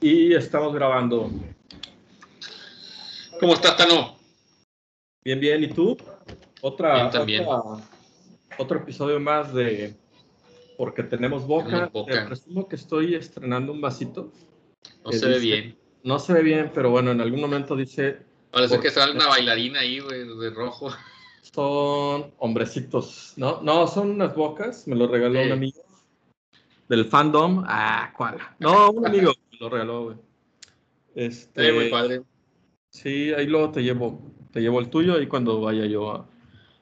Y estamos grabando. ¿Cómo estás, Tano? Bien, bien. ¿Y tú? Otra, Bien, también. otra- otro episodio más de Porque tenemos boca. Boca. Te presumo que estoy estrenando un vasito. No ¿Qué se ve bien. No se ve bien, pero bueno, en algún momento dice Parece que sale una bailarina ahí, güey, de rojo. son hombrecitos. No, no, son unas bocas. Me lo regaló Sí. un amigo del fandom. Ah, ¿cuál? No, un amigo lo regaló, güey. Este, Eh, muy padre. Sí, ahí luego te llevo, te llevo el tuyo ahí cuando vaya yo a,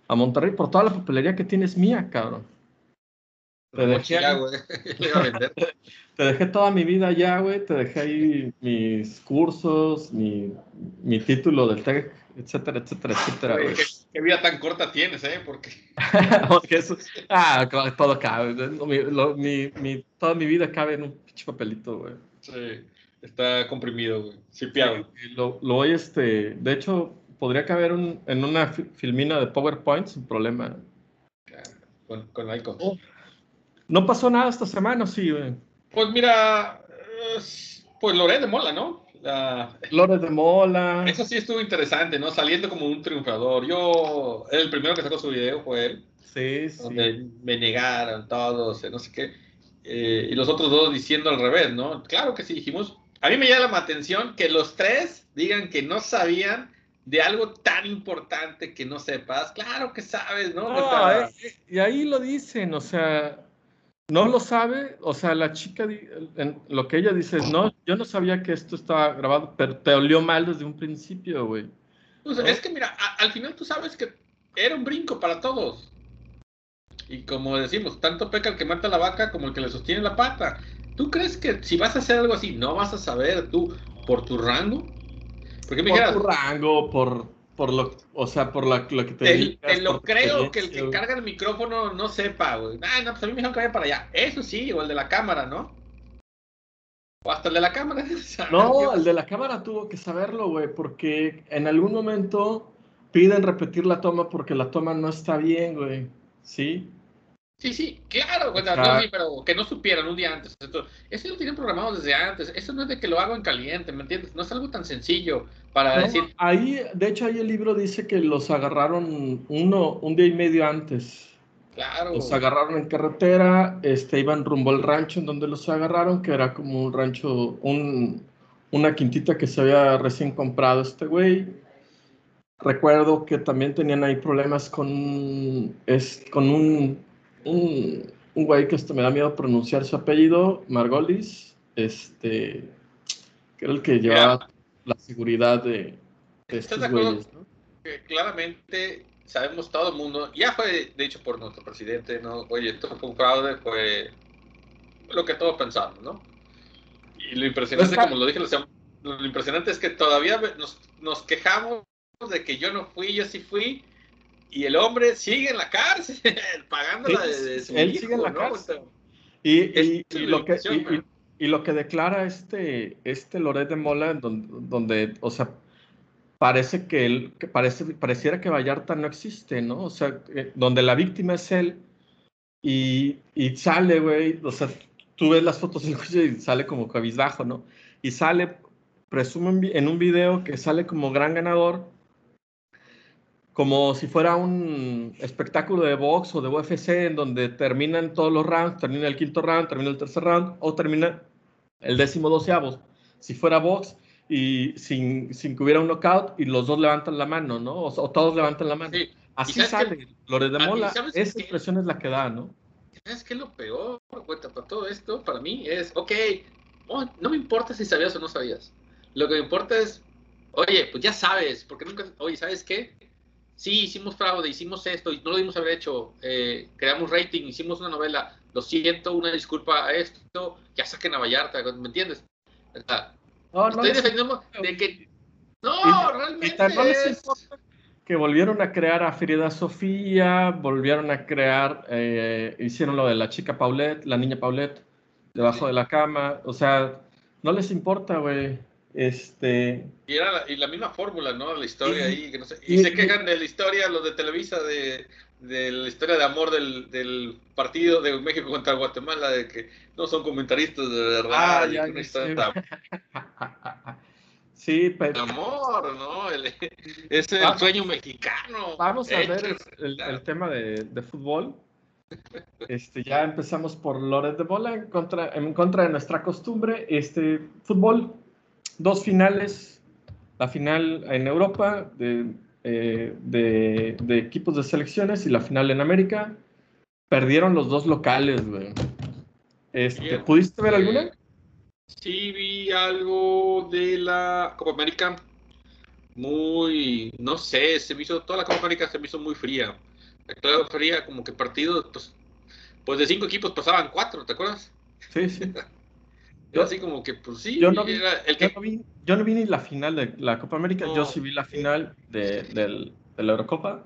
a Monterrey por toda la papelería que tienes mía, cabrón. Te dejé, mochila, ahí- güey. Le iba a vender. te dejé toda mi vida allá, güey. Te dejé ahí mis cursos, mi, mi título del TEC, etcétera, etcétera, etcétera, Güey, güey. ¿Qué, qué vida tan corta tienes, ¿eh? Porque Porque eso, ah, claro, todo cabe. Mi, lo- mi- mi- toda mi vida cabe en un pinche papelito, güey. Sí, está comprimido, güey. Sipiado. Y Lo, lo voy, este, de hecho, podría caber un- en una fi- filmina de PowerPoint sin problema. Con, con icons. Oh. No pasó nada esta semana, sí, güey. Pues mira, pues Loret de Mola, ¿no? La- Lores de Mola. Eso sí estuvo interesante, ¿no? Saliendo como un triunfador. Yo, el primero que sacó su video fue él. Sí, sí. donde me negaron todos, no sé qué, eh, y los otros dos diciendo al revés, ¿no? Claro que sí, dijimos. A mí me llama la atención que los tres digan que no sabían de algo tan importante que no sepas. Claro que sabes, ¿no? No, eh, eh, y ahí lo dicen, o sea, no lo sabe, o sea, la chica, en- lo que ella dice es, no, yo no sabía que esto estaba grabado, pero te olió mal desde un principio, güey. pues, ¿no? es que mira, a- al final tú sabes que era un brinco para todos. Y como decimos, tanto peca el que mata la vaca como el que le sostiene la pata. ¿Tú crees que si vas a hacer algo así, no vas a saber tú por tu rango? Porque me Por dijeras, tu rango, por, por lo, o sea, por la- lo que te Te, dedicas, te lo creo que el que carga el micrófono no sepa, güey. Ay, no, pues a mí me dijeron que vaya para allá. Eso sí, o el de la cámara, ¿no? O hasta el de la cámara. No, el de la cámara tuvo que saberlo, güey, porque en algún momento piden repetir la toma porque la toma no está bien, güey. ¿Sí? Sí, sí, claro, no, sí, pero que no supieran un día antes. Eso lo tienen programado desde antes. Eso no es de que lo hago en caliente, ¿me entiendes? No es algo tan sencillo para No, decir, ahí, de hecho, ahí el libro dice que los agarraron uno, un día y medio antes. claro. Los agarraron en carretera, este, iban rumbo al rancho en donde los agarraron, que era como un rancho, un, una quintita que se había recién comprado este güey. Recuerdo que también tenían ahí problemas con, es, con un, un, un güey que hasta me da miedo pronunciar su apellido, Margolis, este, que era el que llevaba la seguridad de, de ¿Estás estos de acuerdo? güeyes, ¿no? que claramente sabemos todo el mundo, ya fue dicho por nuestro presidente, ¿no? Oye, esto fue un fraude, fue lo que todos pensamos, ¿no? Y lo impresionante, Pues, como lo dije, lo, lo impresionante es que todavía nos, nos quejamos de que yo no fui, yo sí fui, y el hombre sigue en la cárcel, pagándola de, de su Él hijo, sigue en la ¿no? cárcel. Y, y- y lo que, y, lo que declara este, este Loret de Mola, donde, donde, o sea, parece que él, que parece, pareciera que Vallarta no existe, ¿no? O sea, eh, donde la víctima es él y, y sale, güey, o sea, tú ves las fotos del y sale como cabizbajo, ¿no? Y sale, vi- en un video que sale como gran ganador, como si fuera un espectáculo de box o de UFC en donde terminan todos los rounds, termina el quinto round, termina el tercer round o termina el décimo doceavo. Si fuera box y sin, sin que hubiera un knockout y los dos levantan la mano, ¿no? O, o todos levantan la mano. Sí. Así sale. Lore de Mola, ¿sabes esa expresión es la que da, ¿no? ¿Sabes qué es lo peor, güey, para todo esto? Para mí es, ok, oh, no me importa si sabías o no sabías. Lo que me importa es, oye, pues ya sabes, porque nunca, oye, ¿sabes qué? Sí, hicimos fraude, hicimos esto, y no lo dimos haber hecho, eh, creamos rating, hicimos una novela, lo siento, una disculpa a esto, ya saquen a Vallarta, ¿me entiendes? O sea, No, no estoy defendiendo de que, no, Y- realmente y no les es- importa que volvieron a crear a Frida Sofía, volvieron a crear, eh, hicieron lo de la chica Paulette, la niña Paulette, debajo Sí. de la cama, o sea, no les importa, güey. Este, Y era la, y la misma fórmula, ¿no? La historia Y- ahí, que no sé- y, y- se quejan de la historia los de Televisa de, de la historia de amor del, del, partido de México contra Guatemala, de que no son comentaristas de verdad. Ah, ya, sí. pero... amor, ¿no? es el sueño mexicano. Vamos a ver el, el, tema de, de, fútbol. Este, ya empezamos por Loret de Bola en contra, en contra de nuestra costumbre. Este, fútbol, dos finales. La final en Europa de eh, de, equipos de selecciones y la final en América. Perdieron los dos locales, Este, ¿Pudiste ver alguna? Sí, vi algo de la Copa América. Muy, no sé, se me hizo, toda la Copa América se me hizo muy fría. Claro, fría, como que partidos, pues, pues de cinco equipos pasaban cuatro, ¿te acuerdas? Sí, sí. Yo, así como que, pues sí, yo no, vi, yo, no vi, ni la final de la Copa América, yo sí vi la final de, la Eurocopa.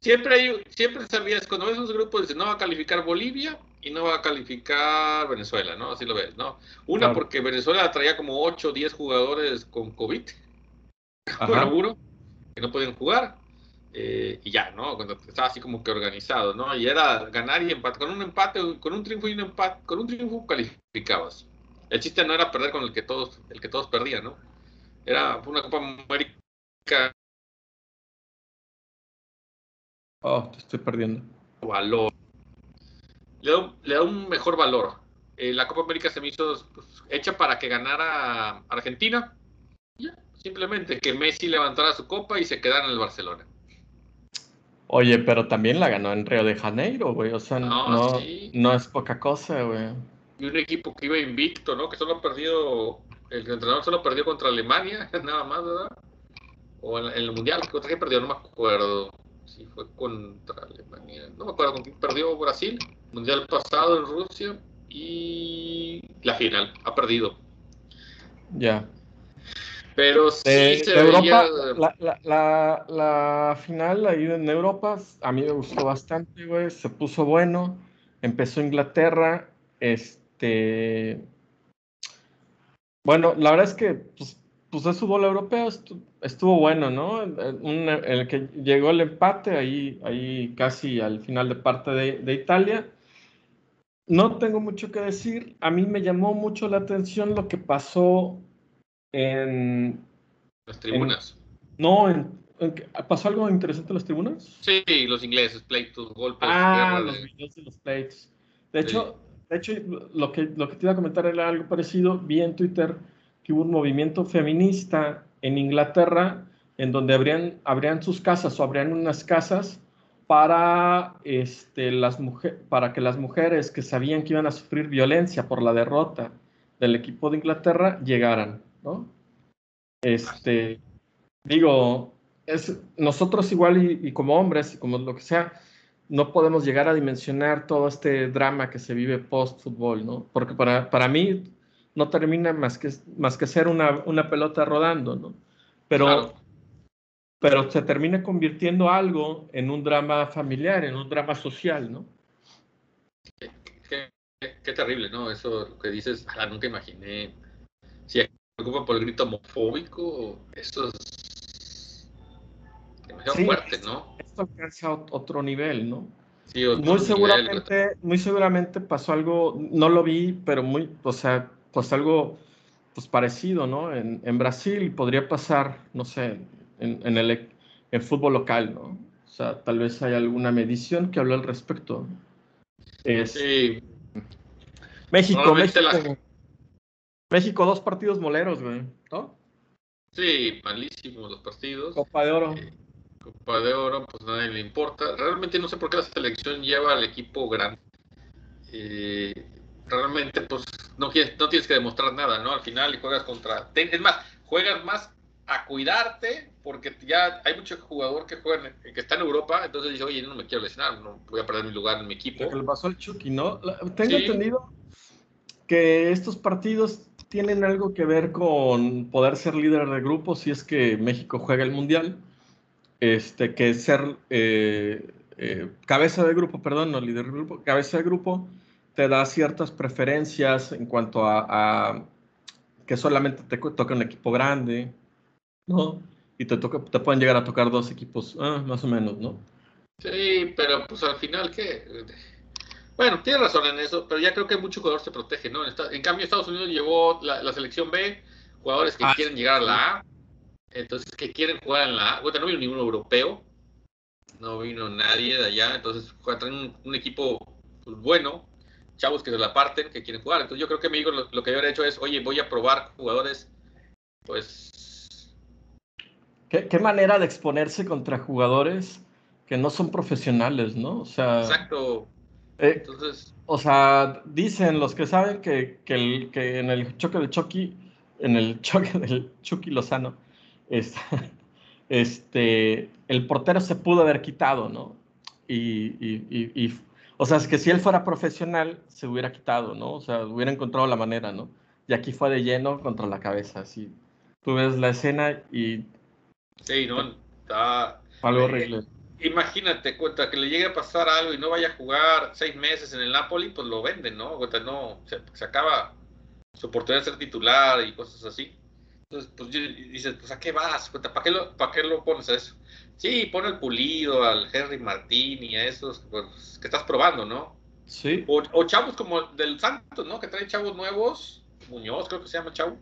Siempre hay, siempre sabías, cuando ves esos grupos, dices, no va a calificar Bolivia y no va a calificar Venezuela, ¿no? Así lo ves, ¿no? Una porque Venezuela traía como 8 o 10 jugadores con COVID, seguro, que no pueden jugar. Eh, y ya, ¿no? Cuando estaba así como que organizado, ¿no? Y era ganar y empate. Con un empate, con un triunfo y un empate, con un triunfo calificabas. El chiste no era perder con el que todos, el que todos perdían, ¿no? Era una Copa América. Oh, te estoy perdiendo. Valor. Le da, un mejor valor. Eh, la Copa América se me hizo pues, hecha para que ganara Argentina. simplemente que Messi levantara su copa y se quedara en el Barcelona. Oye, pero también la ganó en Río de Janeiro, güey. O sea, no, no es poca cosa, güey y un equipo que iba invicto, ¿no? Que solo ha perdido, el entrenador solo perdió contra Alemania, nada más, ¿verdad? O en, el Mundial, ¿qué otra que perdió? No me acuerdo. Si fue contra Alemania. No me acuerdo con quién perdió Brasil. Mundial pasado en Rusia. Y la final, ha perdido. Ya. Pero sí se Europa, la, la, la, final ahí en Europa, a mí me gustó bastante, güey. Se puso bueno. Empezó Inglaterra. Este este, bueno, la verdad es que pues, pues es fútbol europeo, estuvo, bueno, ¿no? el que llegó el empate ahí, ahí casi al final de parte de, Italia. No tengo mucho que decir. A mí me llamó mucho la atención lo que pasó en... Las tribunas. no, ¿pasó algo interesante en las tribunas? Sí, los ingleses, pleitos, golpes. Ah, los videos de los pleitos. De hecho, de hecho, lo que, lo que te iba a comentar era algo parecido. Vi en Twitter que hubo un movimiento feminista en Inglaterra en donde habrían, habrían sus casas o habrían unas casas para, este, las para que las mujeres que sabían que iban a sufrir violencia por la derrota del equipo de Inglaterra llegaran, ¿no? Este, digo, es, nosotros igual y como hombres, y como lo que sea, no podemos llegar a dimensionar todo este drama que se vive post-fútbol, ¿no? Porque para, para mí no termina más que, más que ser una, una pelota rodando, ¿no? Pero, pero se termina convirtiendo algo en un drama familiar, en un drama social, ¿no? Qué, qué, terrible, ¿no? Eso que dices, ah, nunca imaginé. Si me preocupa por el grito homofóbico, eso es demasiado fuerte, ¿no? Alcanza otro nivel, ¿no? muy seguramente, muy seguramente pasó algo, no lo vi, pero muy, o sea, pues algo pues parecido, ¿no? En, en Brasil podría pasar, no sé, en, el en fútbol local, ¿no? O sea, tal vez hay alguna medición que hable al respecto. sí. México, México. México, dos partidos moleros, güey, ¿no? Sí, malísimos los partidos. Copa de Oro. Eh, Copa de Oro, pues nadie le importa. Realmente no sé por qué la selección lleva al equipo grande. Eh, realmente, pues no, no tienes que demostrar nada, ¿no? Al final juegas contra. Es más, juegas más a cuidarte, porque ya hay mucho jugador que juega, que está en Europa, entonces dice, oye, no me quiero lesionar, no voy a perder mi lugar en mi equipo. Lo que pasó al Chucky, ¿no? Tengo entendido que estos partidos tienen algo que ver con poder ser líder de grupo si es que México juega el Mundial este, que ser eh, eh, cabeza de grupo, perdón, no líder de grupo, cabeza de grupo te da ciertas preferencias en cuanto a, que solamente te toca un equipo grande, ¿no? Y te, toca, te pueden llegar a tocar dos equipos, ah, más o menos, ¿no? Sí, pero pues al final, ¿qué? Bueno, tiene razón en eso, pero ya creo que mucho jugador se protege, ¿no? En, cambio, Estados Unidos llevó la, selección B, jugadores que ah, quieren llegar a la A, entonces que quieren jugar en la A. Bueno, no vino ningún europeo, no vino nadie de allá, entonces traen un, equipo pues, bueno, chavos que se la parten, que quieren jugar. Entonces yo creo que México lo, lo que habría hecho es, oye, voy a probar jugadores, pues... ¿Qué, manera de exponerse contra jugadores que no son profesionales, ¿no? O sea... Exacto. Eh, entonces... O sea, dicen los que saben que, que, el, que en el choque de Chucky, en el choque del Chucky Lozano, este, este, el portero se pudo haber quitado, ¿no? Y, y, y, o sea, es que si él fuera profesional, se hubiera quitado, ¿no? O sea, hubiera encontrado la manera, ¿no? Y aquí fue de lleno contra la cabeza, así. Tú ves la escena y... Sí, ¿no? Está... Algo eh, horrible. imagínate, cuenta, que le llegue a pasar algo y no vaya a jugar seis meses en el Napoli, pues lo venden, ¿no? Cuenta, no, se, se acaba su oportunidad de ser titular y cosas así. Entonces, pues dices, pues ¿a qué vas? ¿Para qué, lo, ¿Para qué lo pones a eso? Sí, pone el pulido, al Henry Martín y a esos pues, que estás probando, ¿no? Sí. O, chavos como del Santos, ¿no? Que traen chavos nuevos, Muñoz creo que se llama chavo.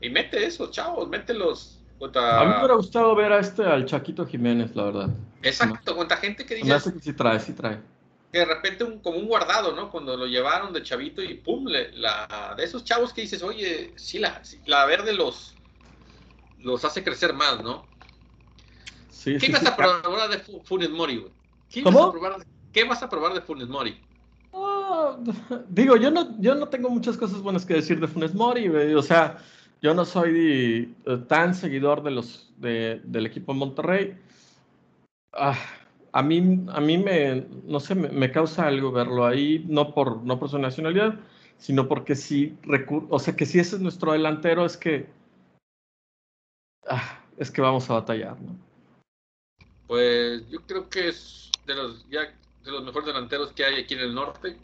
Y mete esos chavos, mételos. A mí me hubiera gustado ver a este, al Chaquito Jiménez, la verdad. Exacto, cuenta gente que dice... Me hace que sí trae, sí trae. Que de repente un, como un guardado, ¿no? Cuando lo llevaron de chavito y pum, la, de esos chavos que dices, oye, sí, la, la verde los, los hace crecer más, ¿no? Sí, ¿Qué vas a probar de Funes Mori, güey? ¿Qué ¿Cómo? Vas a probar, ¿Qué vas a probar de Funes Mori? Ah, digo, yo no, yo no tengo muchas cosas buenas que decir de Funes Mori, güey. O sea, yo no soy eh, tan seguidor de los, de, del equipo de Monterrey. Ah, a mí, a mí me, no sé, me, causa algo verlo ahí, no por, no por su nacionalidad, sino porque si, o sea, que si ese es nuestro delantero, es que ah, es que vamos a batallar, ¿no? Pues yo creo que es de los ya de los mejores delanteros que hay aquí en el norte.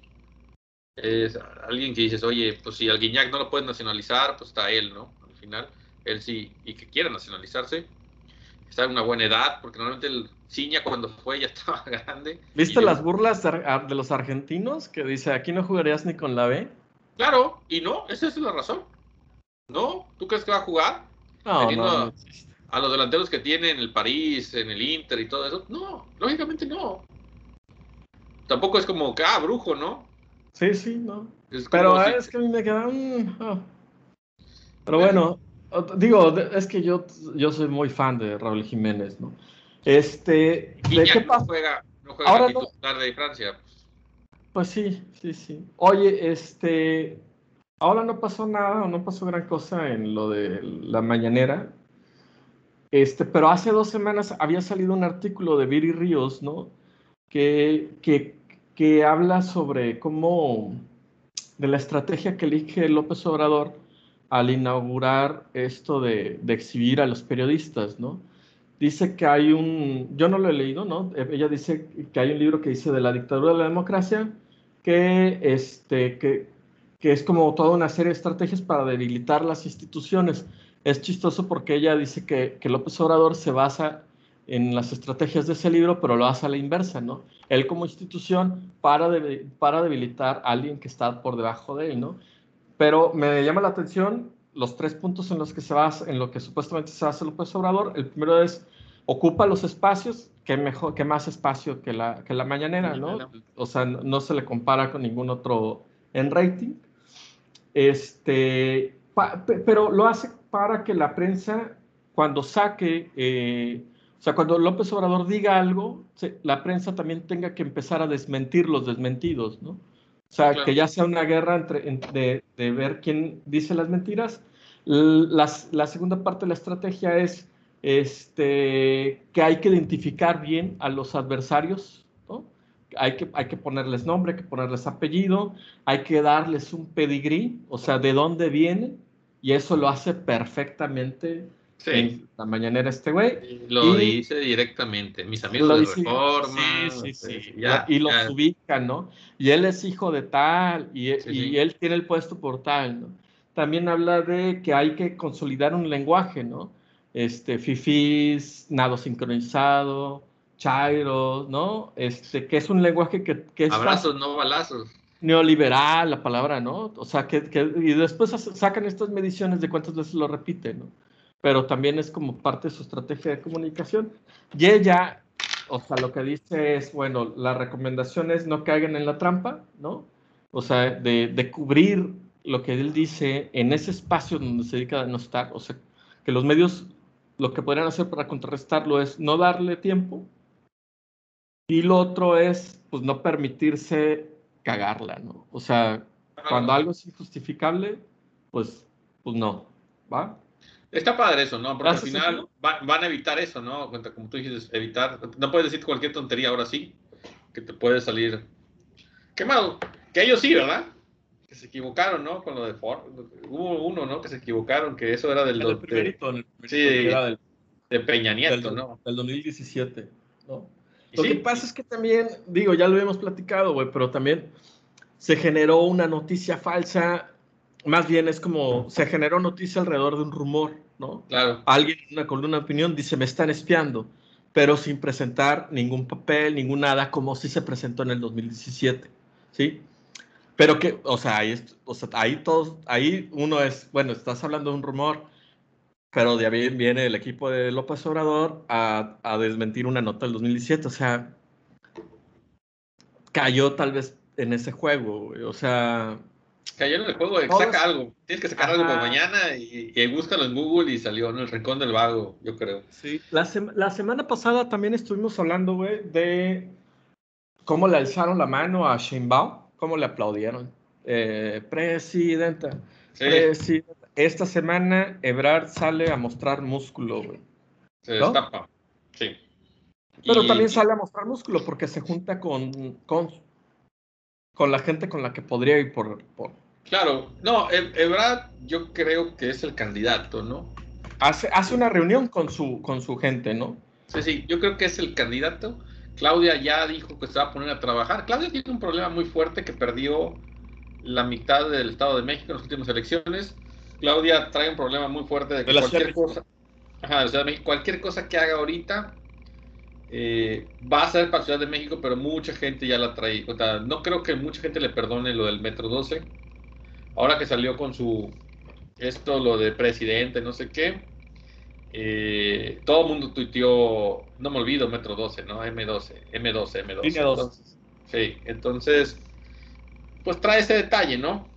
Es alguien que dices, oye, pues si al Guiñac no lo puedes nacionalizar, pues está él, ¿no? Al final, él sí, y que quiera nacionalizarse. Está en una buena edad, porque normalmente el Ciña cuando fue ya estaba grande. ¿Viste las burlas de los argentinos que dice, aquí no jugarías ni con la B? Claro, y no, esa es la razón. No, ¿tú crees que va a jugar? No, a, los delanteros que tiene en el París, en el Inter y todo eso. No, lógicamente no. Tampoco es como que, ah, brujo, ¿no? Sí, sí, no. Pero es que a mí me queda... Oh. Pero bueno, digo, es que yo, yo soy muy fan de Raúl Jiménez, ¿no? Este, ¿de qué pasa? No juega, no juega Ahora no... de Francia. Pues sí, sí, sí. Oye, este, Ahora no pasó nada, no pasó gran cosa en lo de la mañanera. Este, pero hace dos semanas había salido un artículo de Viri Ríos, ¿no? Que, que, que habla sobre cómo, de la estrategia que elige López Obrador al inaugurar esto de, de, exhibir a los periodistas, ¿no? Dice que hay un, yo no lo he leído, ¿no? Ella dice que hay un libro que dice de la dictadura de la democracia, que, este, que, que es como toda una serie de estrategias para debilitar las instituciones. Es chistoso porque ella dice que, que López Obrador se basa en las estrategias de ese libro, pero lo hace a la inversa, ¿no? Él como institución para, para debilitar a alguien que está por debajo de él, ¿no? Pero me llama la atención los tres puntos en los que se basa, en lo que supuestamente se hace López Obrador. El primero es, ocupa los espacios, que mejor, que más espacio que la, que la mañanera, ¿no? O sea, no se le compara con ningún otro en rating. Este, pero lo hace para que la prensa, cuando saque, eh, o sea, cuando López Obrador diga algo, la prensa también tenga que empezar a desmentir los desmentidos, ¿no? O sea, que ya sea una guerra entre, de, ver quién dice las mentiras. La, la segunda parte de la estrategia es este, que hay que identificar bien a los adversarios hay que, hay que ponerles nombre, hay que ponerles apellido, hay que darles un pedigrí, o sea, de dónde vienen, y eso lo hace perfectamente en la mañanera este güey. Lo dice directamente, mis amigos de Reforma. Sí, sí, sí. y los ubican, ¿no? Y él es hijo de tal, y, y él tiene el puesto por tal, ¿no? También habla de que hay que consolidar un lenguaje, ¿no? Este, fifís, nado sincronizado, chairo, ¿no? Este, que es un lenguaje que, que es Abrazos, no balazos. neoliberal, la palabra, ¿no? O sea, que, que- y después sacan estas mediciones de cuántas veces lo repite, ¿no? Pero también es como parte de su estrategia de comunicación. Y ella, o sea, lo que dice es, bueno, la recomendación es no caigan en la trampa, ¿no? O sea, de, de cubrir lo que él dice en ese espacio donde se dedica a no estar. O sea, que los medios lo que podrían hacer para contrarrestarlo es no darle tiempo. Y lo otro es, pues, no permitirse cagarla, ¿no? O sea, cuando algo es injustificable, pues, pues no, ¿va? Está padre eso, ¿no? Porque al ¿Hace final va- van a evitar eso, ¿no? Cuenta, Como tú dices, evitar. No puedes decir cualquier tontería ahora sí, que te puede salir quemado. Que ellos sí, ¿verdad? Que se equivocaron, ¿no? Con lo de Ford. Hubo uno, ¿no? Que se equivocaron, que eso era del, el de, primerito, el primerito, sí, era del, de Peña del, Nieto, ¿no? del 2017, ¿no? Lo sí, que pasa es que también, digo, ya lo habíamos platicado, güey, pero también se generó una noticia falsa, más bien es como, se generó noticia alrededor de un rumor, ¿no? Claro. Alguien en una columna de opinión dice, me están espiando, pero sin presentar ningún papel, ningún nada, como si se presentó en el 2017, ¿sí? Pero que, o sea, ahí, o sea, ahí todos, ahí uno es, bueno, estás hablando de un rumor, pero de ahí viene el equipo de López Obrador a, a desmentir una nota del 2017, o sea, cayó tal vez en ese juego, o sea, Cayó en el juego de saca algo. Tienes que sacar algo por mañana y, y búscalo en Google y salió en el rincón del vago, yo creo. Sí, la, sema- la semana pasada también estuvimos hablando, güey, de cómo le alzaron la mano a Sheinbaum, cómo le aplaudieron. Eh, presidenta, Sí, presidenta. Esta semana Ebrard sale a mostrar músculo, güey. se ¿no? destapa. Sí. Pero Y- también sale a mostrar músculo porque se junta con, con, con la gente con la que podría ir por... por- Claro, no, E- Ebrard yo creo que es el candidato, ¿no? Hace, hace una reunión con su, con su gente, ¿no? Sí, sí, yo creo que es el candidato. Claudia ya dijo que se va a poner a trabajar. Claudia tiene un problema muy fuerte que perdió la mitad del Estado de México en las últimas elecciones. Claudia trae un problema muy fuerte de que De cualquier cosa, ajá, de la Ciudad de México, cualquier cosa que haga ahorita eh, va a ser para Ciudad de México, pero mucha gente ya la trae. O sea, no creo que mucha gente le perdone lo del Metro 12. Ahora que salió con su esto, lo de presidente, no sé qué. eh, todo el mundo tuiteó, no me olvido, Metro 12, ¿no? M12, M12, M12. Línea dos. Entonces, sí, entonces, pues trae ese detalle, ¿no?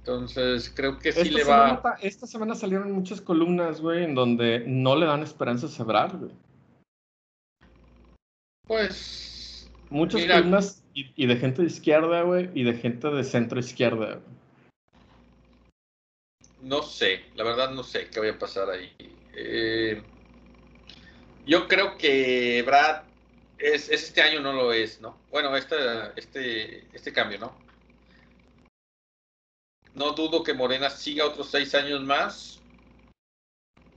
Entonces, creo que sí esta, le va. ta- esta semana salieron muchas columnas, güey, en donde no le dan esperanzas a Ebrard, güey. Pues, Muchas Mira. columnas y, y de gente de izquierda, güey, y de gente de centro izquierda. güey. no sé, la verdad no sé qué vaya a pasar ahí. Eh, yo creo que Brad es, es este año no lo es, ¿no? Bueno, este, este, este cambio, ¿no? No dudo que Morena siga otros seis años más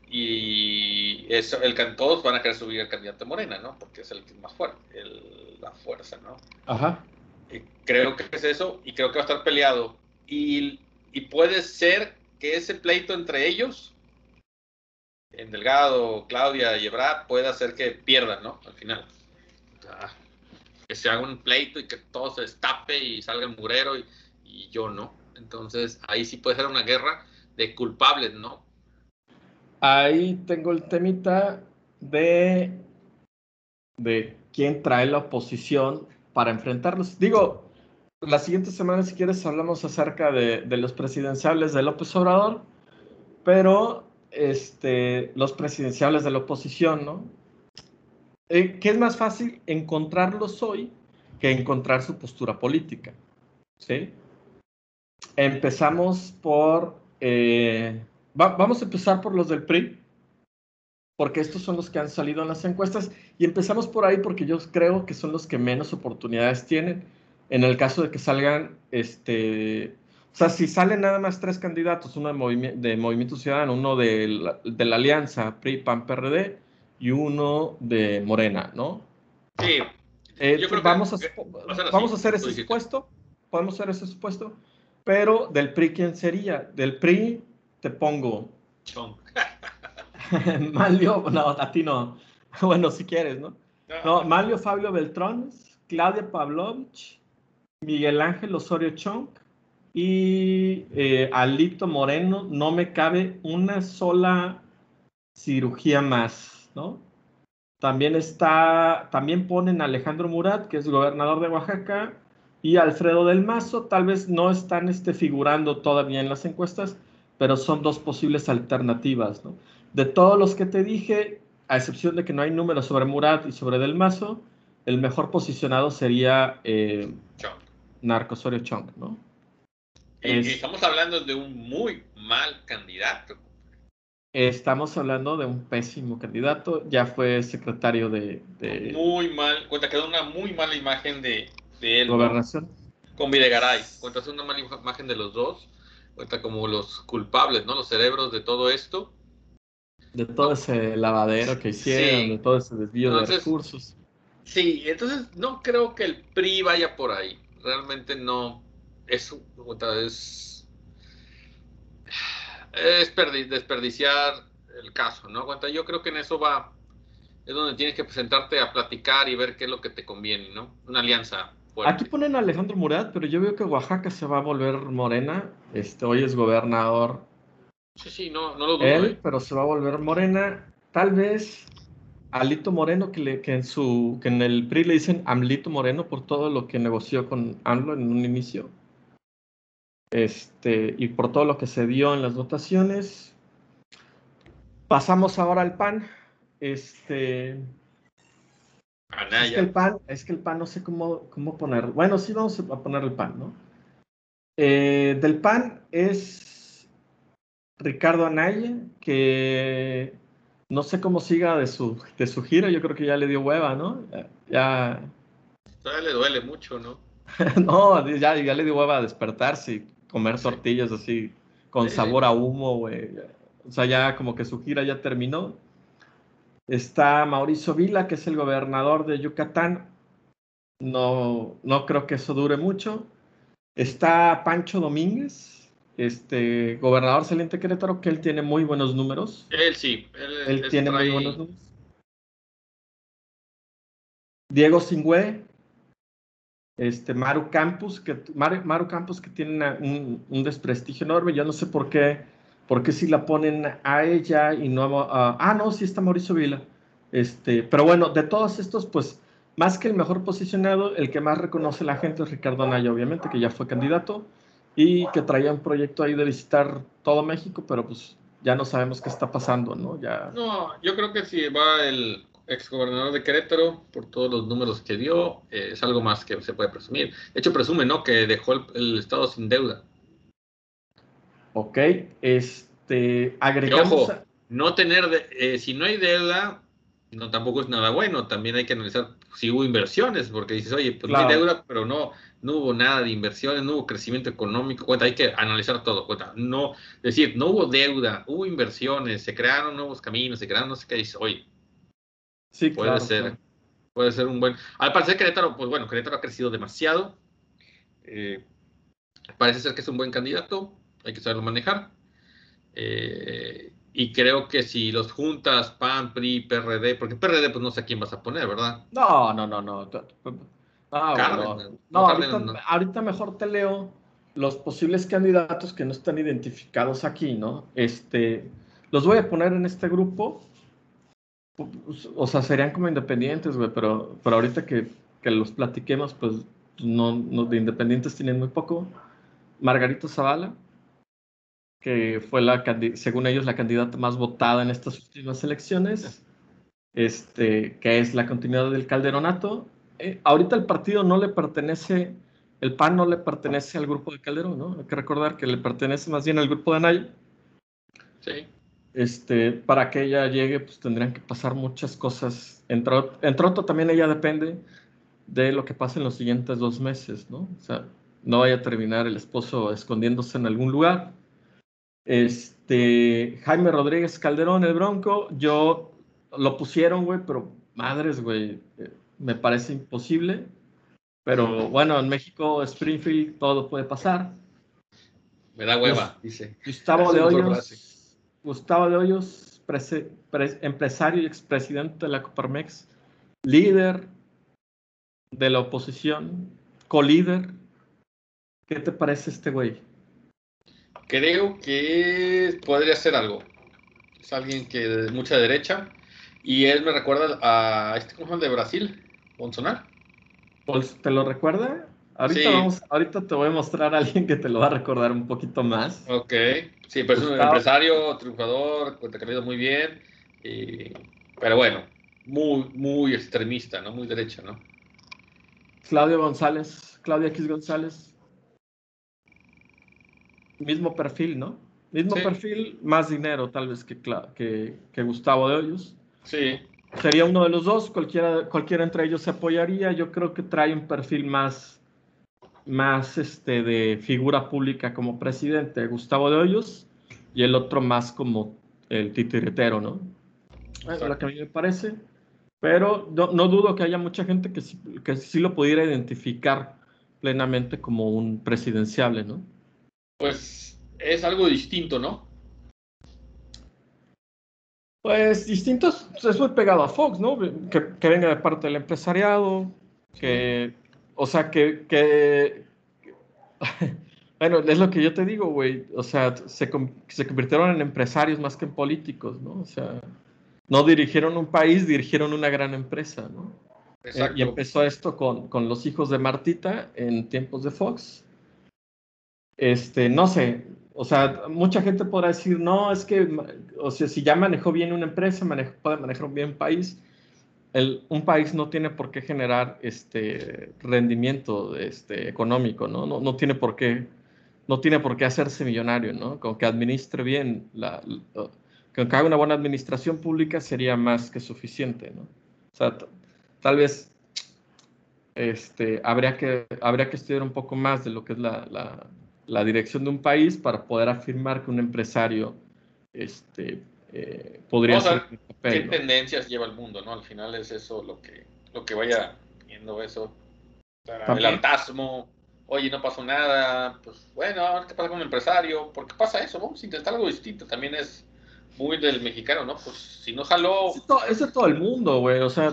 y eso, el, todos van a querer subir al candidato Morena, ¿no? Porque es el que es más fuerte, el- la fuerza, ¿no? Ajá. Creo que es eso y creo que va a estar peleado. Y, y puede ser que ese pleito entre ellos, en Delgado, Claudia y Ebrard, pueda hacer que pierdan, ¿no? Al final. Ah, que se haga un pleito y que todo se destape y salga el murero y, y yo no. Entonces ahí sí puede ser una guerra de culpables, ¿no? Ahí tengo el temita de, de quién trae la oposición para enfrentarlos. Digo, la siguiente semana, si quieres, hablamos acerca de, los presidenciales de López Obrador, pero este, los presidenciales de la oposición, ¿no? Eh, ¿Qué es más fácil encontrarlos hoy que encontrar su postura política? ¿Sí? Empezamos por... eh, va- vamos a empezar por los del PRI, porque estos son los que han salido en las encuestas, y empezamos por ahí porque yo creo que son los que menos oportunidades tienen. En el caso de que salgan, este, o sea, si salen nada más tres candidatos, uno de, Movimi- de Movimiento Ciudadano, uno de la, de la Alianza PRI, PAN, PRD, y uno de Morena, ¿no? Sí. Eh, Yo creo que- vamos, a, que así, vamos a hacer ese supuesto, podemos hacer ese supuesto, pero del PRI, ¿quién sería? Del PRI te pongo Chong. Manlio, no, a ti no. bueno, si quieres, ¿no? No, Mario Fabio Beltrones, Claudia Pavlovich, Miguel Ángel Osorio Chong y eh, Alito Moreno. No me cabe una sola cirugía más, ¿no? También está, también ponen a Alejandro Murat, que es gobernador de Oaxaca, y Alfredo del Mazo. Tal vez no están este, figurando todavía en las encuestas, pero son dos posibles alternativas, ¿no? De todos los que te dije, a excepción de que no hay números sobre Murat y sobre Del Mazo, el mejor posicionado sería eh, Narco Osorio Chong, ¿no? Estamos hablando de un muy mal candidato. Estamos hablando de un pésimo candidato, ya fue secretario de... Muy mal, cuenta quedó una muy mala imagen de, de él. Gobernación. Con Videgaray, cuenta una mala imagen de los dos, cuenta como los culpables, ¿no? Los cerebros de todo esto. De todo ese lavadero que hicieron, de todo ese desvío de recursos. Sí, entonces no creo que el PRI vaya por ahí. Realmente no. Es, es, es desperdiciar el caso, ¿no? Cuenta, yo creo que en eso va. Es donde tienes que presentarte a platicar y ver qué es lo que te conviene, ¿no? Una alianza fuerte. Aquí ponen a Alejandro Murat, pero yo veo que Oaxaca se va a volver morena. Este, hoy es gobernador. Sí, sí, no, no lo dudo. Él, ¿eh? pero se va a volver morena. Tal vez Alito Moreno, que, le, que, en su, que en el PRI le dicen Amlito Moreno por todo lo que negoció con AMLO en un inicio. Este, y por todo lo que se dio en las votaciones. Pasamos ahora al PAN. Este. Es que el PAN, es que el PAN no sé cómo, cómo poner. Bueno, sí vamos a poner el PAN, ¿no? Eh, del PAN es Ricardo Anaya, que no sé cómo siga de su, de su gira, yo creo que ya le dio hueva, ¿no? Ya. Todavía le duele mucho, ¿no? no, ya, ya le dio hueva a despertarse y comer tortillas así con sabor a humo, güey. O sea, ya como que su gira ya terminó. Está Mauricio Vila, que es el gobernador de Yucatán. No, no creo que eso dure mucho. Está Pancho Domínguez, este gobernador saliente Querétaro, que él tiene muy buenos números. Él sí, él, tiene muy buenos números. Diego Singüe, este Maru Campus, que Maru, Campus que tiene un, desprestigio enorme, yo no sé por qué, por qué si la ponen a ella y no a, ah no, sí está Mauricio Vila. Este, pero bueno, de todos estos, pues más que el mejor posicionado, el que más reconoce la gente es Ricardo Anaya, obviamente, que ya fue candidato y que traía un proyecto ahí de visitar todo México, pero pues ya no sabemos qué está pasando, ¿no? Ya... No, yo creo que si va el exgobernador de Querétaro, por todos los números que dio, eh, es algo más que se puede presumir. De hecho, presume, ¿no? Que dejó el, Estado sin deuda. Ok, este, agregamos... no tener, eh, si no hay deuda, no tampoco es nada bueno. También hay que analizar si hubo inversiones, porque dices, oye, pues no hay deuda, pero no, no hubo nada de inversiones, no hubo crecimiento económico, cuenta, hay que analizar todo, cuenta, no, decir, no hubo deuda, hubo inversiones, se crearon nuevos caminos, se crearon no sé qué, dice, oye, sí, puede ser, puede ser un buen, al parecer Querétaro, pues bueno, Querétaro ha crecido demasiado, eh, parece ser que es un buen candidato, hay que saberlo manejar, eh, y creo que si los juntas, PAN, PRI, PRD, porque PRD pues no sé a quién vas a poner, ¿verdad? No, no, no, no. Ah, no, ahorita, mejor te leo los posibles candidatos que no están identificados aquí, ¿no? Este, los voy a poner en este grupo. O sea, serían como independientes, güey, pero, pero ahorita que, los platiquemos, pues no, de independientes tienen muy poco. Margarita Zavala, que fue la, según ellos, la candidata más votada en estas últimas elecciones, este, que es la continuidad del calderonato, eh, ahorita el partido no le pertenece, el PAN no le pertenece al grupo de Calderón, ¿no? Hay que recordar que le pertenece más bien al grupo de Anaya. Sí. Este, para que ella llegue, pues tendrían que pasar muchas cosas. Entre, entre otro, también ella depende de lo que pase en los siguientes dos meses, ¿no? O sea, no vaya a terminar el esposo escondiéndose en algún lugar. Este, Jaime Rodríguez Calderón, el Bronco, yo lo pusieron, güey, pero madres, güey, eh, me parece imposible. Pero bueno, en México, Springfield, todo puede pasar. Me da hueva, dice. Gustavo de Hoyos. Gustavo de Hoyos, empresario y expresidente de la Coparmex, líder de la oposición, co-líder. ¿Qué te parece este güey? Creo que podría ser algo. Es alguien que de mucha derecha. Y él me recuerda a este ¿cómo de Brasil, Bolsonaro. Pues, ¿Te lo recuerda? Ahorita, vamos, ahorita te voy a mostrar a alguien que te lo va a recordar un poquito más. Ok, sí, pero es un empresario, triunfador, cuenta que muy bien, pero bueno, muy, muy extremista, ¿no? Muy derecha, ¿no? Claudio González, Claudia X González. Mismo perfil, ¿no? Mismo perfil, más dinero tal vez que, que, que Gustavo de Hoyos. Sí. Sería uno de los dos, cualquiera, cualquiera entre ellos se apoyaría. Yo creo que trae un perfil más, más este, de figura pública como presidente, Gustavo de Hoyos, y el otro más como el titiritero, ¿no? Es lo que a mí me parece. Pero no, dudo que haya mucha gente que sí, que sí lo pudiera identificar plenamente como un presidenciable, ¿no? Pues es algo distinto, ¿no? Pues distintos, pues, es muy pegado a Fox, ¿no? Que, que venga de parte del empresariado, que o sea, que, que, bueno, es lo que yo te digo, güey. O sea, se, se, convirtieron en empresarios más que en políticos, ¿no? O sea, no dirigieron un país, dirigieron una gran empresa, ¿no? Exacto. y empezó esto con, con, los hijos de Martita en tiempos de Fox. Este, no sé, o sea, mucha gente podrá decir, no, es que, o sea, si ya manejó bien una empresa, puede manejar bien un país un país no tiene por qué generar este rendimiento este, económico, ¿no? ¿no? No, tiene por qué, no tiene por qué hacerse millonario, ¿no? Con que administre bien, la, con que haga una buena administración pública sería más que suficiente, ¿no? O sea, tal vez este, habría, que, habría que estudiar un poco más de lo que es la, la dirección de un país para poder afirmar que un empresario este, eh, podría ser. ¿Qué tendencias lleva el mundo, no? Al final es eso lo que, lo que vaya viendo eso. el hartasmo, oye, no pasó nada, pues bueno, ¿qué pasa con un empresario? ¿Por qué pasa eso? Vamos a intentar algo distinto. También es muy del mexicano, ¿no? Pues si no jaló. Es de todo, el mundo, güey. O sea,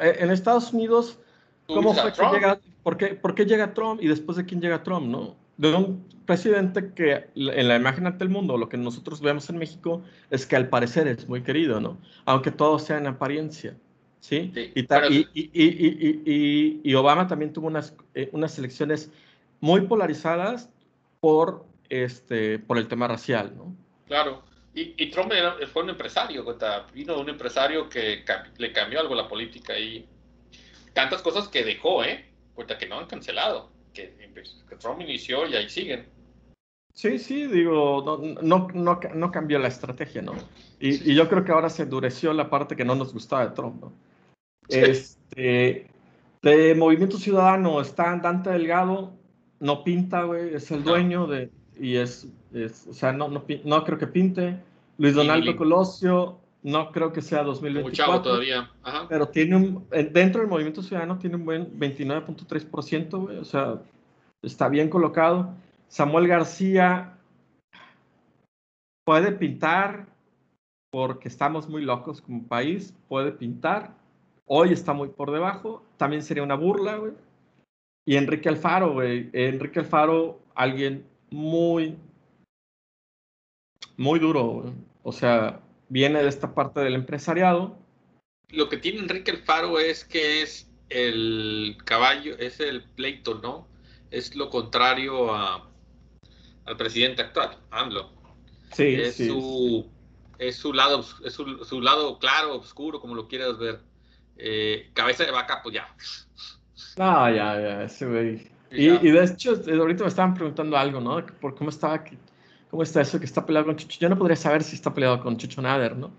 eh, en Estados Unidos, ¿cómo fue que llega? ¿por qué, ¿Por qué llega Trump y después de quién llega Trump, no? De un presidente que en la imagen ante el mundo, lo que nosotros vemos en México, es que al parecer es muy querido, ¿no? Aunque todo sea en apariencia, ¿sí? y, y, Obama también tuvo unas, eh, unas elecciones muy polarizadas por, este, por el tema racial, ¿no? Claro. Y, Trump fue un empresario, vino un empresario que le cambió algo la política y tantas cosas que dejó, ¿eh? Cuenta que no han cancelado que, Trump inició y ahí siguen. Sí, sí, digo, no, no, no, cambió la estrategia, ¿no? Y, yo creo que ahora se endureció la parte que no nos gustaba de Trump, ¿no? Este, de Movimiento Ciudadano está Dante Delgado, no pinta, güey, es el dueño de, y es, es o sea, no, no, no, creo que pinte. Luis Donaldo Colosio, no creo que sea 2024. todavía. Pero tiene un, dentro del movimiento ciudadano tiene un buen 29.3%, o sea, está bien colocado. Samuel García puede pintar porque estamos muy locos como país, puede pintar. Hoy está muy por debajo, también sería una burla, güey. Y Enrique Alfaro, güey. Enrique Alfaro, alguien muy, muy duro, O sea, viene de esta parte del empresariado. Lo que tiene Enrique Alfaro es que es el caballo, es el pleito, ¿no? Es lo contrario a, al presidente actual, AMLO. Sí, es su es su lado, es su, lado claro, oscuro, como lo quieras ver. Eh, cabeza de vaca, pues ya. Ah, ya, ya, ese güey. Y, y, de hecho, ahorita me estaban preguntando algo, ¿no? Por cómo estaba ¿Cómo está eso que está peleado con Chucho? Yo no podría saber si está peleado con Chucho Nader, ¿no?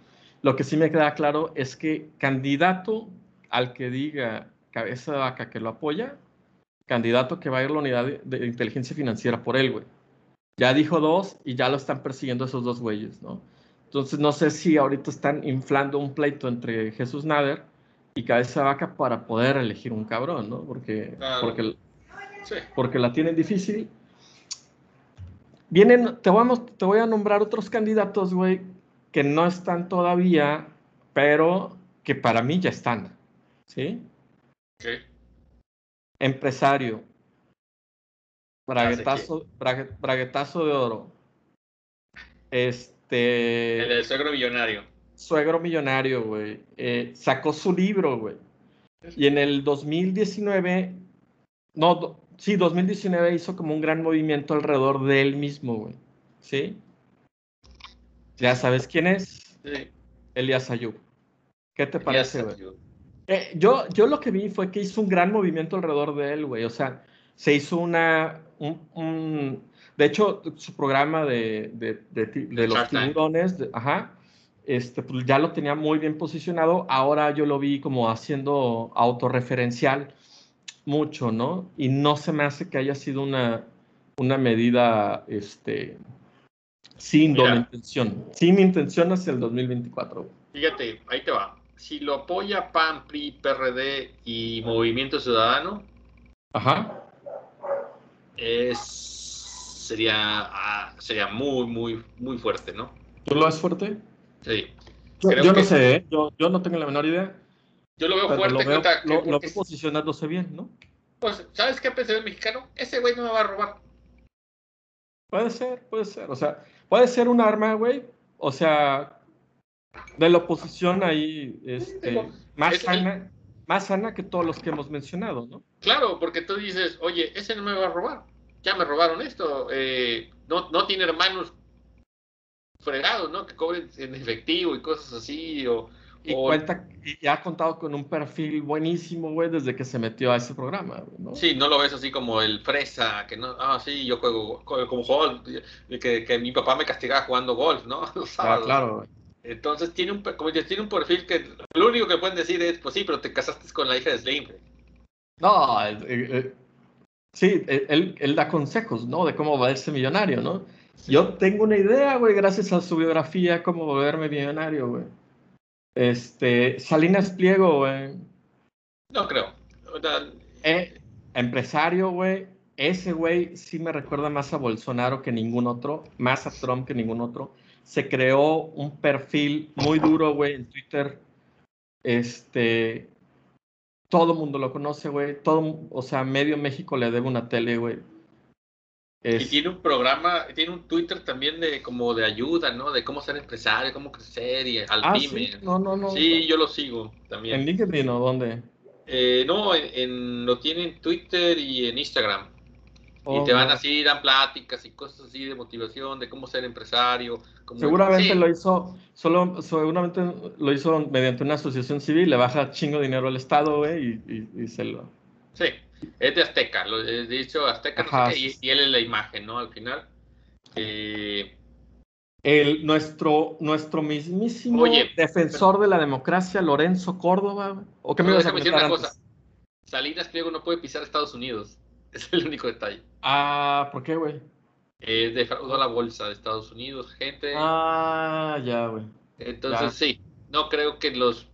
Lo que sí me queda claro es que candidato al que diga cabeza de vaca que lo apoya, candidato que va a ir a la unidad de, inteligencia financiera por él, güey. Ya dijo dos y ya lo están persiguiendo esos dos güeyes, ¿no? Entonces no sé si ahorita están inflando un pleito entre Jesús Nader y Cabeza de Vaca para poder elegir un cabrón, ¿no? Porque, porque, porque la tienen difícil Vienen, te, vamos, te voy a nombrar otros candidatos, güey, que no están todavía, pero que para mí ya están. ¿Sí? Ok. Empresario. Braguetazo, brague- braguetazo de oro. Este. El del suegro millonario. suegro millonario, güey, eh, sacó su libro, güey. Y en el 2019, no, sí, 2019 hizo como un gran movimiento alrededor de él mismo, güey. ¿Sí? Ya sabes quién es, Sí. Elías Ayub. ¿Qué te parece, güey? Eh, yo, yo lo que vi fue que hizo un gran movimiento alrededor de él, güey. O sea, se hizo una. Un, un- de hecho, su programa de, de, de de los tiburones, de- ajá, este, pues ya lo tenía muy bien posicionado. Ahora yo lo vi como haciendo autorreferencial mucho, ¿no? Y no se me hace que haya sido una, una medida este, sin Mira. doble intención. Sin intención hacia el 2024. güey. Fíjate, ahí te va. Si lo apoya PAN, PRI, PRD y Movimiento Ciudadano, Ajá. es, sería, ah, sería muy, muy, muy fuerte, ¿no? ¿Tú lo ves fuerte? Sí. Yo, Creo yo que- no sé, ¿eh? yo, yo no tengo la menor idea, Yo lo veo pero fuerte. lo veo, cuenta que lo- lo porque- veo posicionándose bien, ¿no? pues, ¿sabes qué pensé el mexicano? Ese güey no me va a robar. Puede ser, puede ser, o sea, puede ser un arma, güey, o sea, de la oposición ahí, este, más es el- sana, más sana que todos los que hemos mencionado, ¿no? Claro, porque tú dices, oye, ese no me va a robar. Ya me robaron esto. eh, no, no tiene hermanos fregados, ¿no? Que cobren en efectivo y cosas así. O, Y o- cuenta, y ha contado con un perfil buenísimo, güey, desde que se metió a ese programa, güey, ¿no? Sí, no lo ves así como el fresa, que no, ah, sí, yo juego, como golf, que, que mi papá me castigaba jugando golf, ¿no? Los Ah, claro, güey. Entonces tiene un, como dices, tiene un perfil que lo único que pueden decir es, pues sí, pero te casaste con la hija de Slim. No, eh, eh, sí, eh, él, él da consejos, ¿no? De cómo va ese millonario, ¿no? Yo tengo una idea, güey, gracias a su biografía, cómo volverme millonario, güey. Este, Salinas Pliego, güey, No creo. O sea, eh, empresario, güey. Ese güey sí me recuerda más a Bolsonaro que ningún otro, más a Trump que ningún otro. Se creó un perfil muy duro, güey, en Twitter. Este, todo mundo lo conoce, güey. Todo, o sea, medio México le debe una tele, güey. Y tiene un programa, tiene un Twitter también de como de ayuda, ¿no? De cómo ser empresario, cómo crecer y al Ah, pyme. sí, no, no, no. Sí, yo lo sigo ¿En también. LinkedIn o dónde? Eh, no, en, en- lo tiene en Twitter y en Instagram. Oh, y te van así, dan pláticas y cosas así de motivación, de cómo ser empresario. cómo- Seguramente Sí, lo hizo, solo, seguramente lo hizo mediante una asociación civil, le baja chingo dinero al Estado, güey, y, y- y se lo... Sí, es de Azteca, lo, he dicho Azteca, no sé qué, y, él es la imagen, ¿no? Al final. Eh, El, nuestro, nuestro mismísimo Oye, defensor de la democracia, Lorenzo Córdoba. ¿O qué me ibas a decir una antes? Salinas Pliego no puede pisar Estados Unidos. Es el único detalle. Ah, ¿por qué, güey? Eh, defraudó la bolsa de Estados Unidos, gente. Ah, ya, güey. Entonces, ya. sí, no creo que los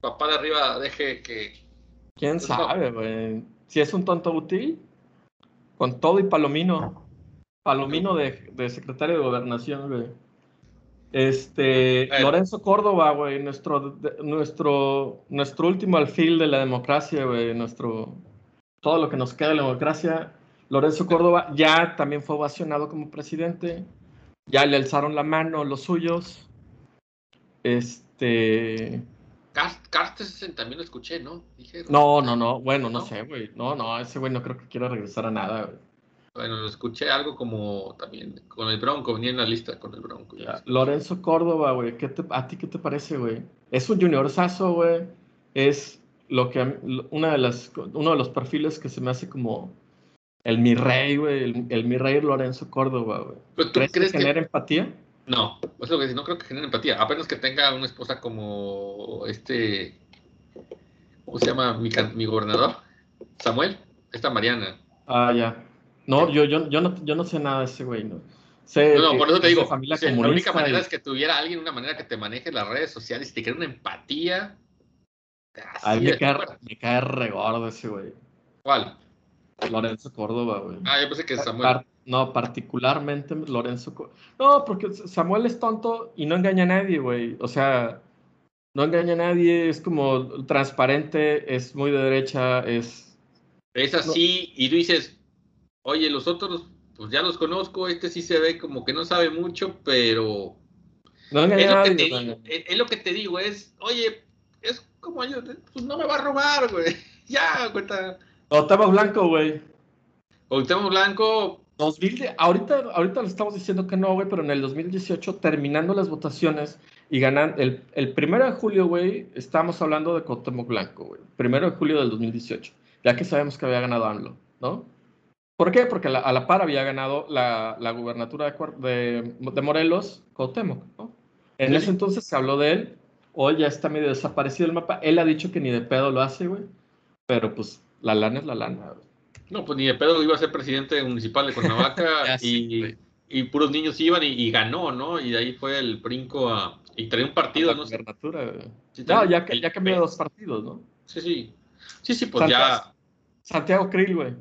papás de arriba deje que. ¿Quién no. sabe, güey? Si es un tonto útil, con todo y Palomino. Palomino de, de secretario de Gobernación, güey. Este, Bueno. Lorenzo Córdoba, güey, nuestro, de- nuestro, nuestro último alfil de la democracia, güey, nuestro, todo lo que nos queda de la democracia. Lorenzo Córdoba ya también fue ovacionado como presidente, ya le alzaron la mano los suyos. Este, Cartes también lo escuché, ¿no? Dije, no, no, no, bueno, no ¿No? sé, güey, no, no, ese güey no creo que quiera regresar a nada, güey. Bueno, lo escuché algo como también con el Bronco, venía en la lista con el Bronco. Ya, Lorenzo Córdoba, güey, ¿qué te- ¿a ti qué te parece, güey? Es un juniorzazo, güey. Es lo que una de las, uno de los perfiles que se me hace como el mi rey, güey, el, el mi rey Lorenzo Córdoba, güey. ¿Crees, crees que genera empatía? No, es lo que dice, no creo que genere empatía. Apenas que tenga una esposa como este, ¿cómo se llama mi, gobernador? Samuel, esta Mariana. Ah, ya. No, yo, yo, yo no, yo no sé nada de ese güey, ¿no? Sé No, por eso te digo, la única manera y- es que tuviera alguien una manera que te maneje las redes sociales y te cree una empatía. A mí me cae, me cae re gordo ese güey. ¿Cuál? Lorenzo Córdoba, güey. Ah, yo pensé que Samuel. No, particularmente Lorenzo. No, porque Samuel es tonto y no engaña a nadie, güey. O sea, no engaña a nadie, es como transparente, es muy de derecha, es. Es así, y tú dices, oye, los otros, pues ya los conozco, este sí se ve como que no sabe mucho, pero. No engaña a nadie. es, lo que te digo, es, oye, es como yo, pues no me va a robar, güey. ya, cuenta. Octavo Blanco, güey. Octavo Blanco, 2000, ahorita, ahorita le estamos diciendo que no, güey, pero en el 2018, terminando las votaciones y ganando, el, el primero de julio, güey, estábamos hablando de Cuauhtémoc Blanco, güey. Primero de julio del 2018, ya que sabemos que había ganado AMLO, ¿no? ¿Por qué? Porque a la par había ganado la, la gubernatura de, de, Morelos, Cuauhtémoc, ¿no? En ese entonces se habló de él, hoy ya está medio desaparecido el mapa, él ha dicho que ni de pedo lo hace, güey, pero pues la lana es la lana, güey. No, pues ni de pedo iba a ser presidente municipal de Cuernavaca y, y, puros niños iban y, ganó, ¿no? Y de ahí fue el brinco a. Y traía un partido, ¿no? no, ya, ya cambió dos partidos, ¿no? Sí, sí. Sí, sí, pues ya. Santiago Krill, güey.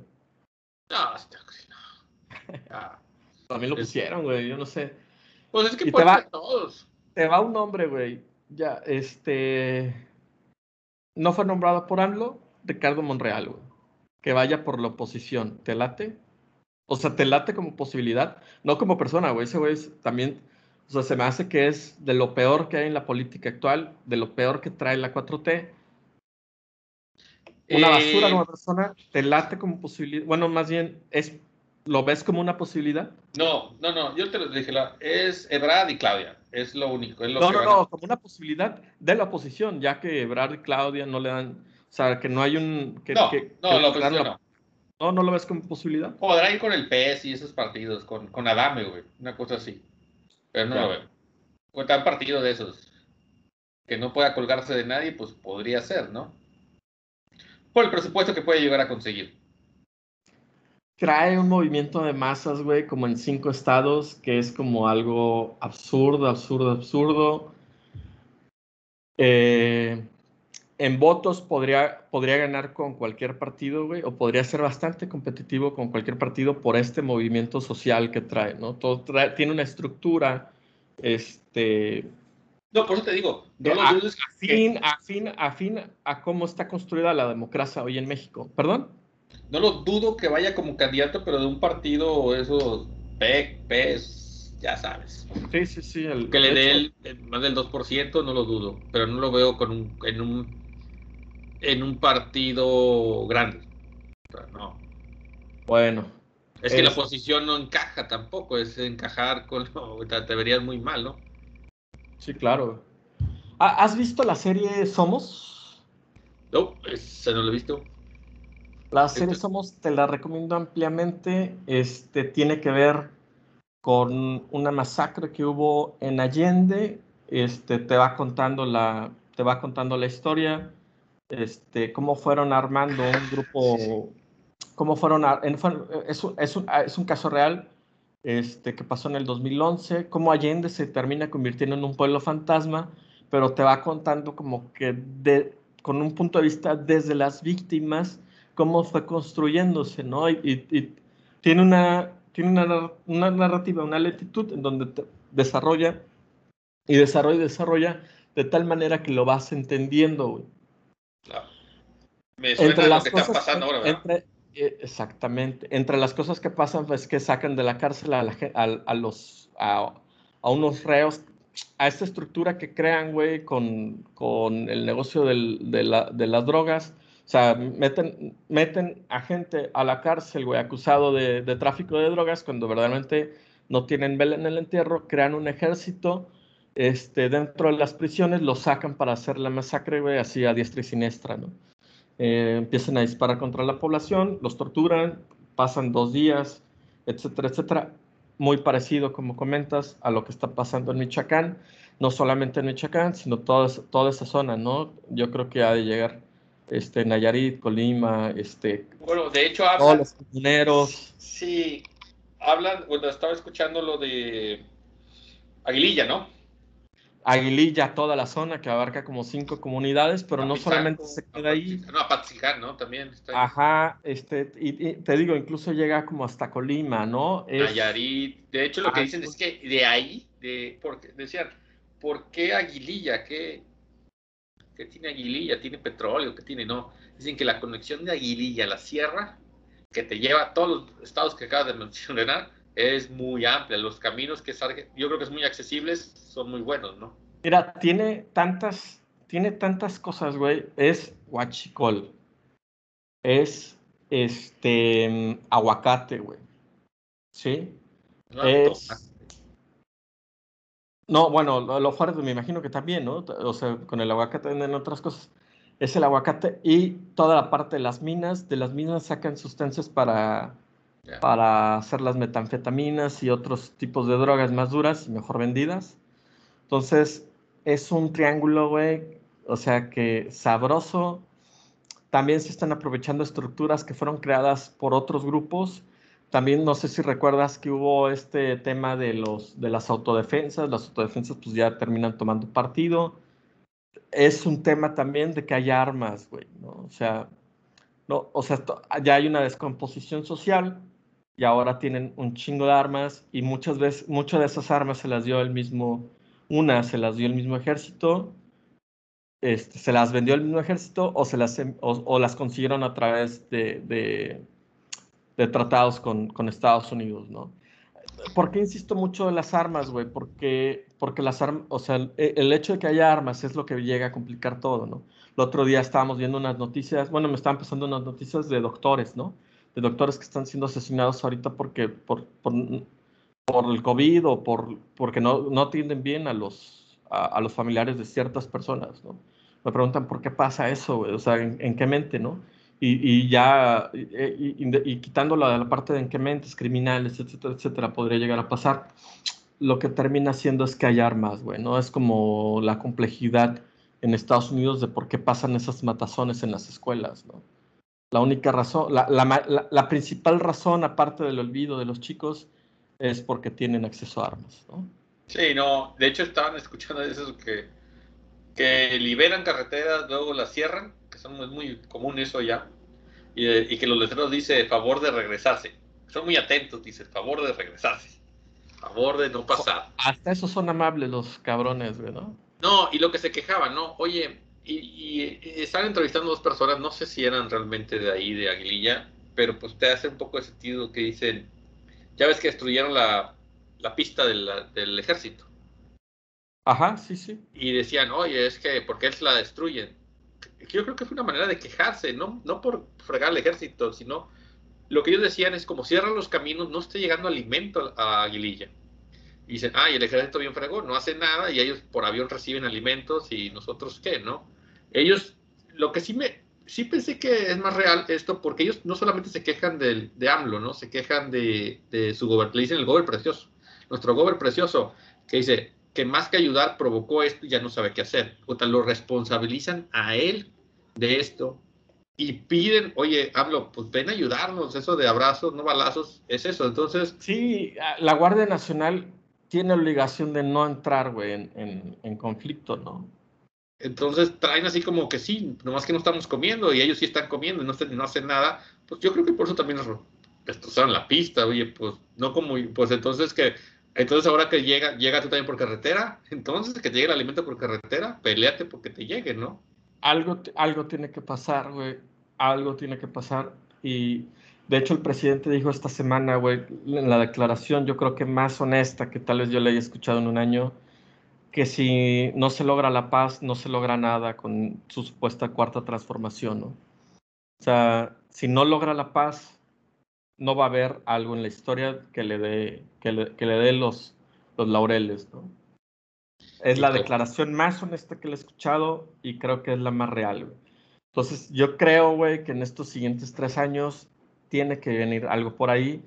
No, Santiago Krill, no. También lo pusieron, güey, yo no sé. Pues es que te va, todos. Te va un nombre, güey. Ya, este. No fue nombrado por AMLO, Ricardo Monreal, güey que vaya por la oposición. ¿Te late? O sea, ¿te late como posibilidad? No como persona, güey. Ese güey también, o sea, se me hace que es de lo peor que hay en la política actual, de lo peor que trae la 4T. Una basura como eh, persona, ¿te late como posibilidad? Bueno, más bien, es ¿Lo ves como una posibilidad? No, no, no, yo te lo dije, es Ebrard y Claudia, es lo único. no, no, no, como una posibilidad de la oposición, ya que Ebrard y Claudia no le dan, o sea, que no hay un... Que, no, que, no, no. no. ¿No lo ves como posibilidad? Podrá ir con el PS y esos partidos, con, con Adame, güey, una cosa así. Pero no lo veo. Con tan partido de esos que no pueda colgarse de nadie, pues podría ser, ¿no? Por el presupuesto que puede llegar a conseguir. Trae un movimiento de masas, güey, como en cinco estados, que es como algo absurdo, absurdo, absurdo. Eh, en votos podría, podría ganar con cualquier partido, güey, o podría ser bastante competitivo con cualquier partido por este movimiento social que trae, ¿no? Todo tiene una estructura, este... No, por eso te digo, afín, afín, afín a cómo está construida la democracia hoy en México. ¿Perdón? No lo dudo que vaya como candidato, pero de un partido, esos PEC, PES, ya sabes. Sí, sí, sí. que le dé el, más del 2%, no lo dudo, pero no lo veo con un, en un en un partido grande. no. Bueno. Es que la posición no encaja tampoco, es encajar con lo, te, verías muy mal, ¿no? Sí, claro. ¿Has visto la serie Somos? No, esa no la he visto. La serie Somos te la recomiendo ampliamente. Este tiene que ver con una masacre que hubo en Allende. Este te va contando la te va contando la historia este, cómo fueron armando un grupo, cómo fueron, es, un, es, un, es un caso real este, que pasó en el 2011, cómo Allende se termina convirtiendo en un pueblo fantasma, pero te va contando como que de, con un punto de vista desde las víctimas, cómo fue construyéndose, ¿no? Y, tiene, una, tiene una, una, narrativa, una lentitud en donde desarrolla y desarrolla y desarrolla de tal manera que lo vas entendiendo, güey. Me suena entre las lo que cosas, está pasando ahora, entre, eh, exactamente. Entre las cosas que pasan es que sacan de la cárcel a, la, a, a los, a, a, unos reos, a esta estructura que crean, güey, con, con el negocio del, de, la, de, las drogas. O sea, meten, meten a gente a la cárcel, güey, acusado de, de tráfico de drogas cuando verdaderamente no tienen vela en el entierro, crean un ejército este, dentro de las prisiones, lo sacan para hacer la masacre, güey, así a diestra y siniestra, ¿no? Eh, empiezan a disparar contra la población, los torturan, pasan dos días, etcétera, etcétera. Muy parecido, como comentas, a lo que está pasando en Michoacán, no solamente en Michoacán, sino toda, toda esa zona, ¿no? Yo creo que ha de llegar este, Nayarit, Colima, este... Bueno, de hecho hablan... Todos los mineros. Sí, hablan, bueno, estaba escuchando lo de Aguililla, ¿no? Aguililla, toda la zona que abarca como cinco comunidades, pero no solamente se queda ahí. No, a ¿no? También está Ajá, este, y, te digo, incluso llega como hasta Colima, ¿no? Es... Nayarit. De hecho, lo que dicen es que de ahí, de, porque, decían, ¿por qué Aguililla? ¿Qué, ¿Qué tiene Aguililla? ¿Tiene petróleo? ¿Qué tiene? No. Dicen que la conexión de Aguililla a la sierra, que te lleva a todos los estados que acabas de mencionar, es muy amplia. Los caminos que yo creo que es muy accesibles, son muy buenos, ¿no? Mira, tiene tantas, tiene tantas cosas, güey. Es huachicol. Es este aguacate, güey. ¿Sí? No, es. No, bueno, lo fuerte me imagino que también, ¿no? O sea, con el aguacate venden otras cosas. Es el aguacate y toda la parte de las minas. De las minas sacan sustancias para para hacer las metanfetaminas y otros tipos de drogas más duras y mejor vendidas. Entonces, es un triángulo, güey, o sea que sabroso. También se están aprovechando estructuras que fueron creadas por otros grupos. También no sé si recuerdas que hubo este tema de, los, de las autodefensas. Las autodefensas pues ya terminan tomando partido. Es un tema también de que haya armas, güey, ¿no? O sea, no, o sea, ya hay una descomposición social y ahora tienen un chingo de armas y muchas veces, muchas de esas armas se las dio el mismo, una se las dio el mismo ejército, este, se las vendió el mismo ejército o, se las, em, o, las consiguieron a través de, de, tratados con, con, Estados Unidos, ¿no? ¿Por qué insisto mucho en las armas, güey? Porque, porque las armas, o sea, el, el, hecho de que haya armas es lo que llega a complicar todo, ¿no? El otro día estábamos viendo unas noticias, bueno, me estaban pasando unas noticias de doctores, ¿no? De doctores que están siendo asesinados ahorita porque por, por, el COVID o por, porque no, no atienden bien a los, a, los familiares de ciertas personas, ¿no? Me preguntan por qué pasa eso, o sea, en, qué mente, ¿no? Y, y ya, y, y, quitando la, parte de en qué mentes, criminales, etcétera, etcétera, podría llegar a pasar, lo que termina haciendo es hay armas, güey, ¿no? Es como la complejidad en Estados Unidos de por qué pasan esas matazones en las escuelas, ¿no? La única razón, la, la, la, principal razón, aparte del olvido de los chicos, es porque tienen acceso a armas, ¿no? Sí, no, de hecho estaban escuchando eso que, que liberan carreteras, luego las cierran, que son, es muy común eso ya, y, y, que los letreros dice favor de regresarse. Son muy atentos, dice favor de regresarse, favor de no pasar. Hasta eso son amables los cabrones, ¿no? No, y lo que se quejaban, ¿no? Oye, y, están entrevistando dos personas, no sé si eran realmente de ahí, de Aguililla, pero pues te hace un poco de sentido que dicen, ya ves que destruyeron la, la pista del, del ejército. Ajá, sí, sí. Y decían, oye, es que, ¿por qué la destruyen? Yo creo que fue una manera de quejarse, no, no por fregar al ejército, sino lo que ellos decían es como cierran los caminos, no esté llegando alimento a Aguililla. Y dicen, ah, y el ejército bien fregó, no hace nada y ellos por avión reciben alimentos y nosotros qué, ¿no? Ellos, lo que sí me, sí pensé que es más real esto, porque ellos no solamente se quejan de, de AMLO, ¿no? Se quejan de, de su gobierno, le dicen el gobierno precioso, nuestro gobierno precioso, que dice que más que ayudar provocó esto y ya no sabe qué hacer. O tal, lo responsabilizan a él de esto y piden, oye, AMLO, pues ven a ayudarnos, eso de abrazos, no balazos, es eso. Entonces. Sí, la Guardia Nacional tiene obligación de no entrar, güey, en, en, conflicto, ¿no? Entonces traen así como que sí, nomás que no estamos comiendo y ellos sí están comiendo y no, no hacen nada. Pues yo creo que por eso también destrozaron la pista, oye, pues no como, pues entonces que, entonces ahora que llega, llega tú también por carretera, entonces que te llegue el alimento por carretera, peleate porque te llegue, ¿no? Algo, algo tiene que pasar, güey, algo tiene que pasar y de hecho, el presidente dijo esta semana, güey, en la declaración, yo creo que más honesta que tal vez yo le haya escuchado en un año, que si no se logra la paz, no se logra nada con su supuesta cuarta transformación, ¿no? O sea, si no logra la paz, no va a haber algo en la historia que le dé, que le, que le dé los, los laureles, ¿no? Es la declaración más honesta que le he escuchado y creo que es la más real, güey. Entonces, yo creo, güey, que en estos siguientes tres años tiene que venir algo por ahí.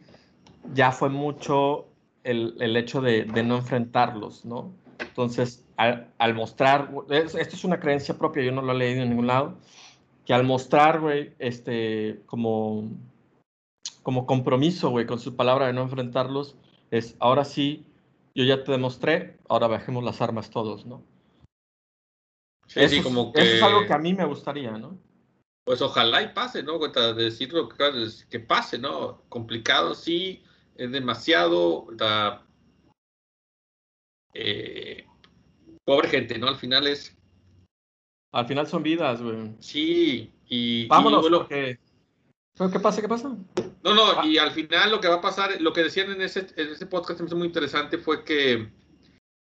Ya fue mucho el, el hecho de, de, no enfrentarlos, ¿no? Entonces, al, al mostrar, esto es una creencia propia, yo no lo he leído en ningún lado, que al mostrar, güey, este, como, como compromiso, güey, con su palabra de no enfrentarlos, es ahora sí, yo ya te demostré, ahora bajemos las armas todos, ¿no? Sí, eso, sí, como que. eso es algo que a mí me gustaría, ¿no? Pues ojalá y pase, ¿no? Cuenta, decir lo que pase, ¿no? Complicado, sí, es demasiado. la- eh, pobre gente, ¿no? Al final es. Al final son vidas, güey. Sí, y. y Vámonos, bueno, porque... ¿Pero ¿Qué pasa? ¿Qué pasa? No, no, Ah. y al final lo que va a pasar, lo que decían en ese, en ese podcast me hizo muy interesante fue que,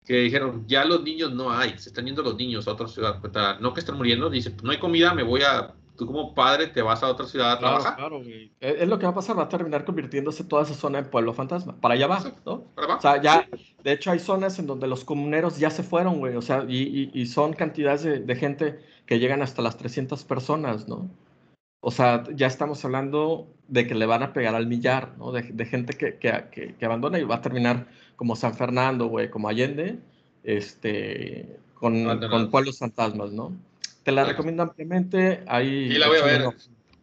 que dijeron, ya los niños no hay, se están yendo los niños a otra ciudad. No que están muriendo, dice, no hay comida, me voy a, tú como padre te vas a otra ciudad a Claro, trabajar. claro, güey. Es, es lo que va a pasar, va a terminar convirtiéndose toda esa zona en pueblo fantasma. Para allá va, ¿no? ¿Para O sea, ya, de hecho hay zonas en donde los comuneros ya se fueron, güey. O sea, y, y- y son cantidades de, de gente que llegan hasta las 300 personas, ¿no? O sea, ya estamos hablando de que le van a pegar al millar, ¿no? De, de gente que, que, que- que abandona y va a terminar como San Fernando, güey, como Allende, este, con, con pueblos fantasmas, ¿no? Te la recomiendo ampliamente. Ahí, Sí, la voy a ver.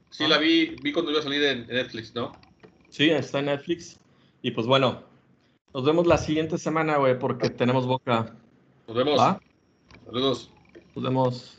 Sí, la vi, vi cuando iba a salir en, en Netflix, ¿no? Sí, está en Netflix. Y pues bueno, nos vemos la siguiente semana, güey, porque tenemos boca. Nos vemos. ¿Va? Saludos. Nos vemos.